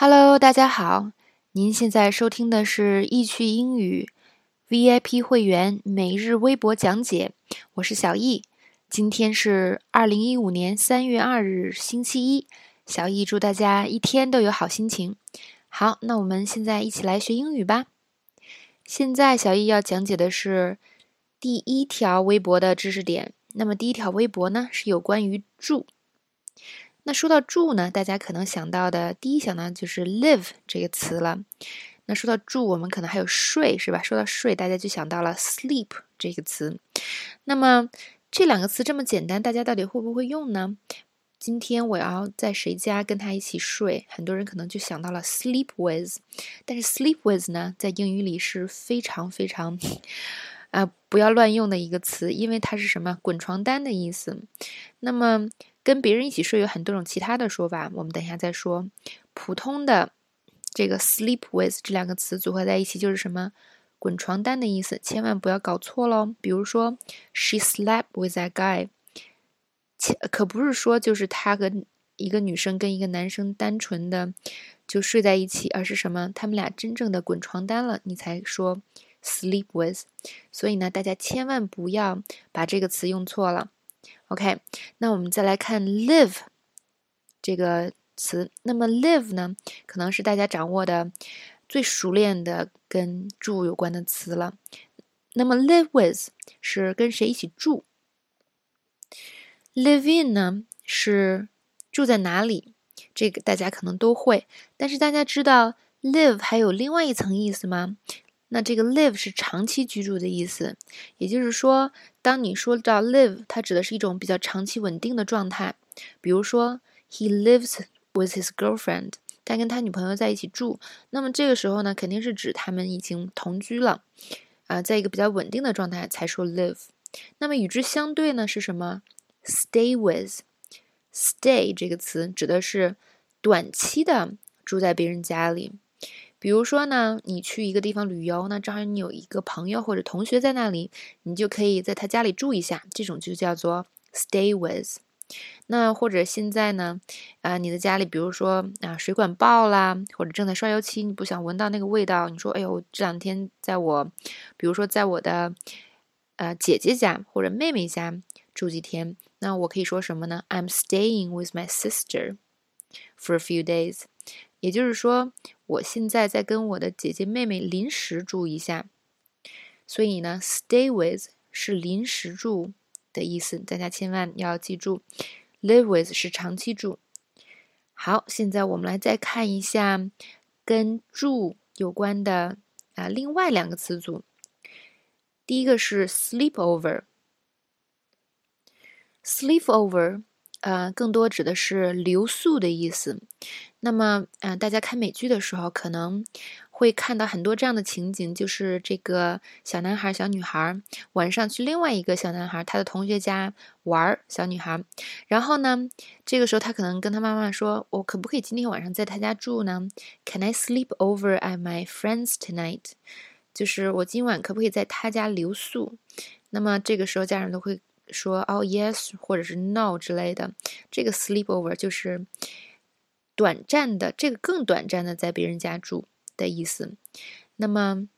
Hello，大家好，您现在收听的是易趣英语 VIP 会员每日微博讲解，我是小易。今天是二零一五年三月二日，星期一。小易祝大家一天都有好心情。好，那我们现在一起来学英语吧。现在小易要讲解的是第一条微博的知识点。那么第一条微博呢，是有关于住。那说到住呢，大家可能想到的第一想到就是 live 这个词了。那说到住，我们可能还有睡，是吧？说到睡，大家就想到了 sleep 这个词。那么这两个词这么简单，大家到底会不会用呢？今天我要在谁家跟他一起睡，很多人可能就想到了 sleep with。但是 sleep with 呢，在英语里是非常非常啊不要乱用的一个词，因为它是什么滚床单的意思。那么跟别人一起睡有很多种其他的说法，我们等一下再说。普通的这个 sleep with 这两个词组合在一起就是什么滚床单的意思，千万不要搞错喽。比如说，she slept with that guy，可不是说就是他和一个女生跟一个男生单纯的就睡在一起，而是什么他们俩真正的滚床单了，你才说 sleep with。所以呢，大家千万不要把这个词用错了。OK，那我们再来看 live 这个词。那么 live 呢，可能是大家掌握的最熟练的跟住有关的词了。那么 live with 是跟谁一起住？live in 呢是住在哪里？这个大家可能都会。但是大家知道 live 还有另外一层意思吗？那这个 live 是长期居住的意思，也就是说，当你说到 live，它指的是一种比较长期稳定的状态。比如说，he lives with his girlfriend，他跟他女朋友在一起住。那么这个时候呢，肯定是指他们已经同居了，啊，在一个比较稳定的状态才说 live。那么与之相对呢是什么？stay with，stay 这个词指的是短期的住在别人家里。比如说呢，你去一个地方旅游，那正好你有一个朋友或者同学在那里，你就可以在他家里住一下，这种就叫做 stay with。那或者现在呢，啊，你的家里，比如说啊，水管爆啦，或者正在刷油漆，你不想闻到那个味道，你说，哎呦，这两天在我，比如说在我的呃姐姐家或者妹妹家住几天，那我可以说什么呢？I'm staying with my sister for a few days。也就是说，我现在在跟我的姐姐妹妹临时住一下，所以呢，stay with 是临时住的意思，大家千万要记住，live with 是长期住。好，现在我们来再看一下跟住有关的啊另外两个词组，第一个是 sleep over，sleep over。呃，更多指的是留宿的意思。那么，嗯，大家看美剧的时候，可能会看到很多这样的情景，就是这个小男孩、小女孩晚上去另外一个小男孩他的同学家玩，小女孩。然后呢，这个时候他可能跟他妈妈说：“我可不可以今天晚上在他家住呢？”Can I sleep over at my friend's tonight？就是我今晚可不可以在他家留宿？那么这个时候家长都会。说哦，yes，或者是 no 之类的，这个 sleepover 就是短暂的，这个更短暂的在别人家住的意思。那么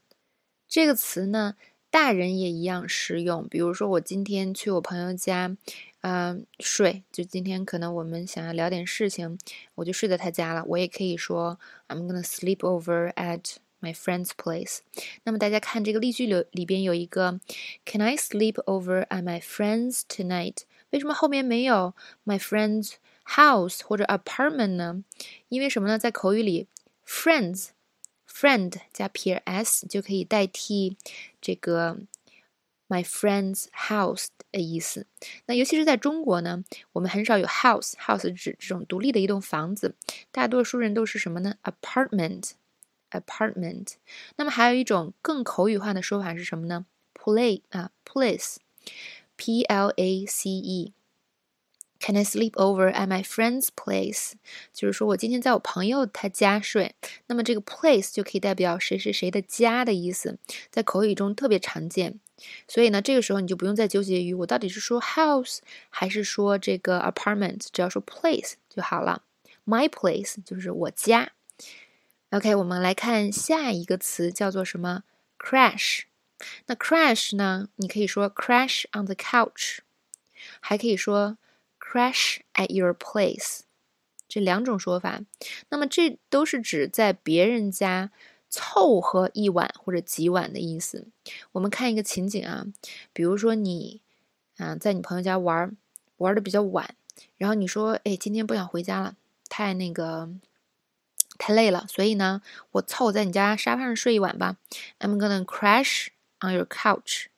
这个词呢，大人也一样适用。比如说，我今天去我朋友家，嗯，睡，就今天可能我们想要聊点事情，我就睡在他家了。我也可以说，I'm gonna sleep over at。My friend's place。那么大家看这个例句里里边有一个，Can I sleep over at my friend's tonight？为什么后面没有 my friend's house 或者 apartment 呢？因为什么呢？在口语里，friends，friend 加撇 s 就可以代替这个 my friend's house 的意思。那尤其是在中国呢，我们很少有 house，house 指这种独立的一栋房子，大多数人都是什么呢？apartment。apartment，那么还有一种更口语化的说法是什么呢？play 啊，place，p l a c e。Can I sleep over at my friend's place？就是说我今天在我朋友他家睡。那么这个 place 就可以代表谁谁谁的家的意思，在口语中特别常见。所以呢，这个时候你就不用再纠结于我到底是说 house 还是说这个 apartment，只要说 place 就好了。My place 就是我家。OK，我们来看下一个词，叫做什么？crash。那 crash 呢？你可以说 crash on the couch，还可以说 crash at your place，这两种说法。那么这都是指在别人家凑合一晚或者几晚的意思。我们看一个情景啊，比如说你啊在你朋友家玩，玩的比较晚，然后你说，哎，今天不想回家了，太那个。太累了，所以呢，我凑在你家沙发上睡一晚吧。I'm gonna crash on your couch。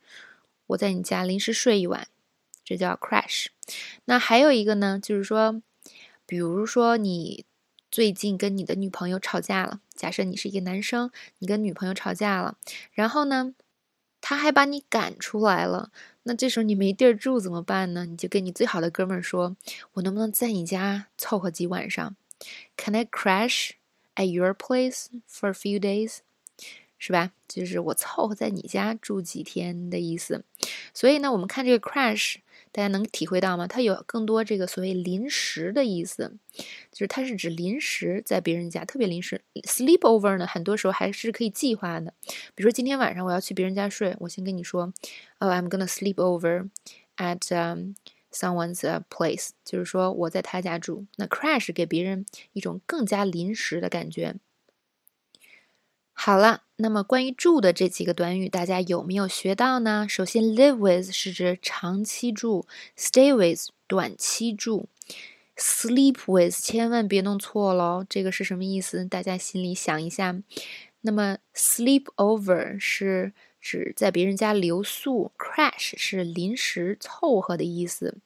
我在你家临时睡一晚，这叫 crash。那还有一个呢，就是说，比如说你最近跟你的女朋友吵架了，假设你是一个男生，你跟女朋友吵架了，然后呢，他还把你赶出来了，那这时候你没地儿住怎么办呢？你就跟你最好的哥们儿说，我能不能在你家凑合几晚上？Can I crash？At your place for a few days，是吧？就是我凑合在你家住几天的意思。所以呢，我们看这个 crash，大家能体会到吗？它有更多这个所谓临时的意思，就是它是指临时在别人家，特别临时。Sleepover 呢，很多时候还是可以计划的。比如说今天晚上我要去别人家睡，我先跟你说，哦，I'm gonna sleep over at someone's place，就是说我在他家住。那 crash 给别人一种更加临时的感觉。好了，那么关于住的这几个短语，大家有没有学到呢？首先，live with 是指长期住，stay with 短期住，sleep with 千万别弄错喽，这个是什么意思？大家心里想一下。那么 sleep over 是。指在别人家留宿，crash 是临时凑合的意思。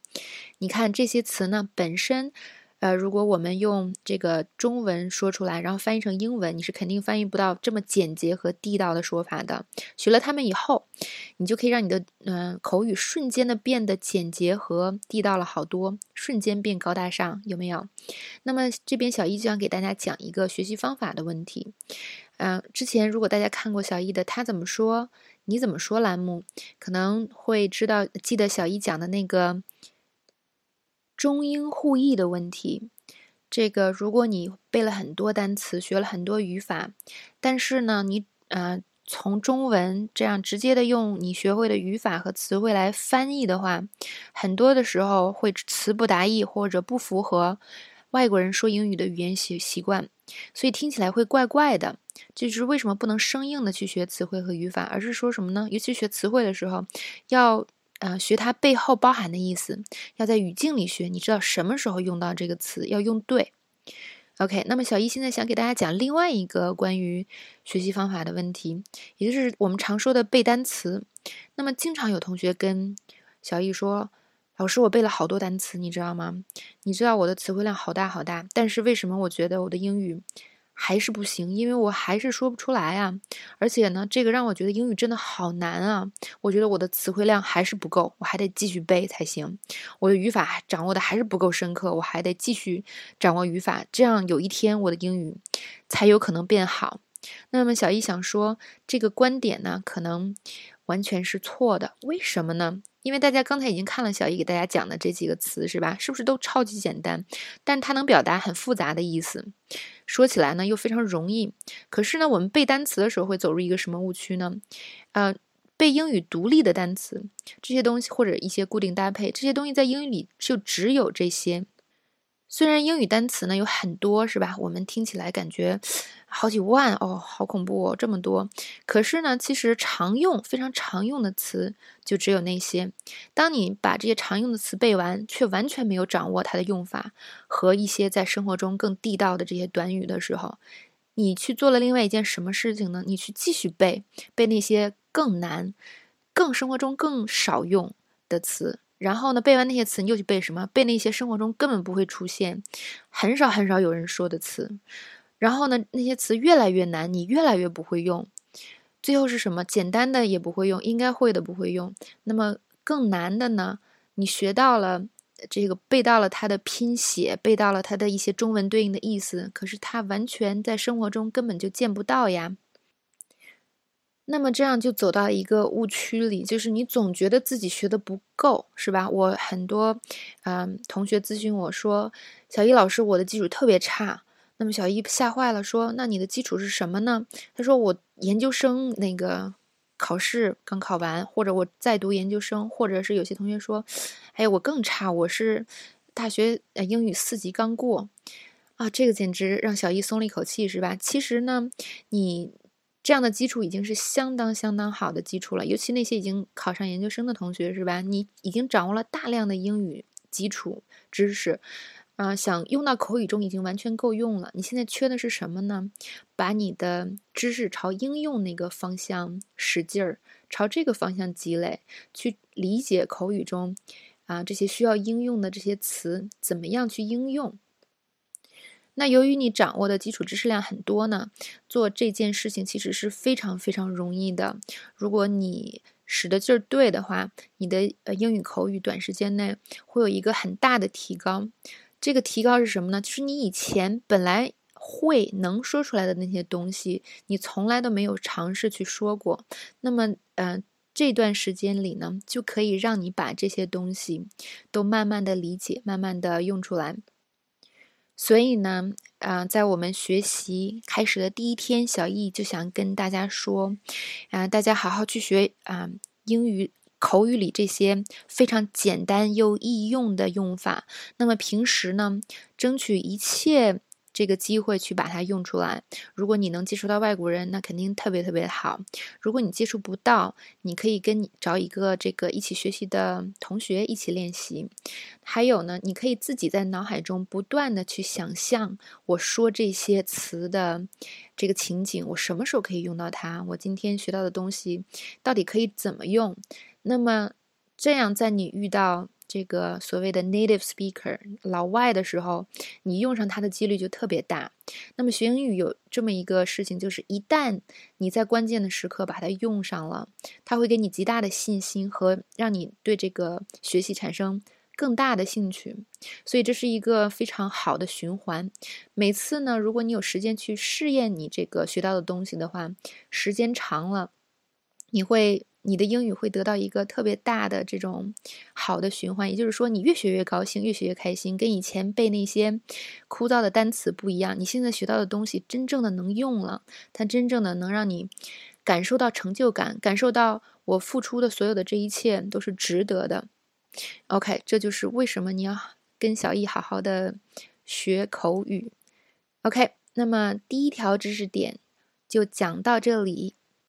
你看这些词呢，本身，呃，如果我们用这个中文说出来，然后翻译成英文，你是肯定翻译不到这么简洁和地道的说法的。学了它们以后，你就可以让你的嗯口语瞬间的变得简洁和地道了好多，瞬间变高大上，有没有？那么这边小易就想给大家讲一个学习方法的问题。嗯，之前如果大家看过小易的他怎么说，你怎么说栏目，可能会知道记得小易讲的那个中英互译的问题。这个如果你背了很多单词，学了很多语法，但是呢，你呃从中文这样直接的用你学会的语法和词汇来翻译的话，很多的时候会词不达意或者不符合外国人说英语的语言习习惯，所以听起来会怪怪的。这就是为什么不能生硬的去学词汇和语法，而是说什么呢？尤其学词汇的时候，要呃学它背后包含的意思，要在语境里学，你知道什么时候用到这个词，要用对。OK，那么小易现在想给大家讲另外一个关于学习方法的问题，也就是我们常说的背单词。那么经常有同学跟小易说：“老师，我背了好多单词，你知道吗？你知道我的词汇量好大好大，但是为什么我觉得我的英语？”还是不行，因为我还是说不出来啊！而且呢，这个让我觉得英语真的好难啊！我觉得我的词汇量还是不够，我还得继续背才行。我的语法掌握的还是不够深刻，我还得继续掌握语法，这样有一天我的英语才有可能变好。那么小易想说，这个观点呢，可能完全是错的。为什么呢？因为大家刚才已经看了小易给大家讲的这几个词，是吧？是不是都超级简单？但它能表达很复杂的意思，说起来呢又非常容易。可是呢，我们背单词的时候会走入一个什么误区呢？呃，背英语独立的单词，这些东西或者一些固定搭配，这些东西在英语里就只有这些。虽然英语单词呢有很多，是吧？我们听起来感觉好几万哦，好恐怖哦，这么多。可是呢，其实常用、非常常用的词就只有那些。当你把这些常用的词背完，却完全没有掌握它的用法和一些在生活中更地道的这些短语的时候，你去做了另外一件什么事情呢？你去继续背背那些更难、更生活中更少用的词。然后呢，背完那些词，你又去背什么？背那些生活中根本不会出现、很少很少有人说的词。然后呢，那些词越来越难，你越来越不会用。最后是什么？简单的也不会用，应该会的不会用。那么更难的呢？你学到了这个，背到了它的拼写，背到了它的一些中文对应的意思，可是它完全在生活中根本就见不到呀。那么这样就走到一个误区里，就是你总觉得自己学的不够，是吧？我很多，嗯，同学咨询我说，小易老师，我的基础特别差，那么小易吓坏了，说：“那你的基础是什么呢？”他说：“我研究生那个考试刚考完，或者我在读研究生，或者是有些同学说，哎，我更差，我是大学呃英语四级刚过。”啊，这个简直让小易松了一口气，是吧？其实呢，你这样的基础已经是相当相当好的基础了，尤其那些已经考上研究生的同学，是吧？你已经掌握了大量的英语基础知识。啊，想用到口语中已经完全够用了。你现在缺的是什么呢？把你的知识朝应用那个方向使劲儿，朝这个方向积累，去理解口语中啊这些需要应用的这些词怎么样去应用。那由于你掌握的基础知识量很多呢，做这件事情其实是非常非常容易的。如果你使的劲儿对的话，你的呃英语口语短时间内会有一个很大的提高。这个提高是什么呢？就是你以前本来会能说出来的那些东西，你从来都没有尝试去说过。那么，呃，这段时间里呢，就可以让你把这些东西都慢慢的理解，慢慢的用出来。所以呢，啊，在我们学习开始的第一天，小易就想跟大家说，啊，大家好好去学啊英语。口语里这些非常简单又易用的用法，那么平时呢，争取一切这个机会去把它用出来。如果你能接触到外国人，那肯定特别特别好。如果你接触不到，你可以跟你找一个这个一起学习的同学一起练习。还有呢，你可以自己在脑海中不断的去想象我说这些词的这个情景，我什么时候可以用到它？我今天学到的东西到底可以怎么用？那么，这样在你遇到这个所谓的 native speaker 老外的时候，你用上它的几率就特别大。那么学英语有这么一个事情，就是一旦你在关键的时刻把它用上了，它会给你极大的信心和让你对这个学习产生更大的兴趣。所以这是一个非常好的循环。每次呢，如果你有时间去试验你这个学到的东西的话，时间长了，你会。你的英语会得到一个特别大的这种好的循环，也就是说，你越学越高兴，越学越开心，跟以前背那些枯燥的单词不一样。你现在学到的东西真正的能用了，它真正的能让你感受到成就感，感受到我付出的所有的这一切都是值得的。OK，这就是为什么你要跟小易好好的学口语。OK，那么第一条知识点就讲到这里。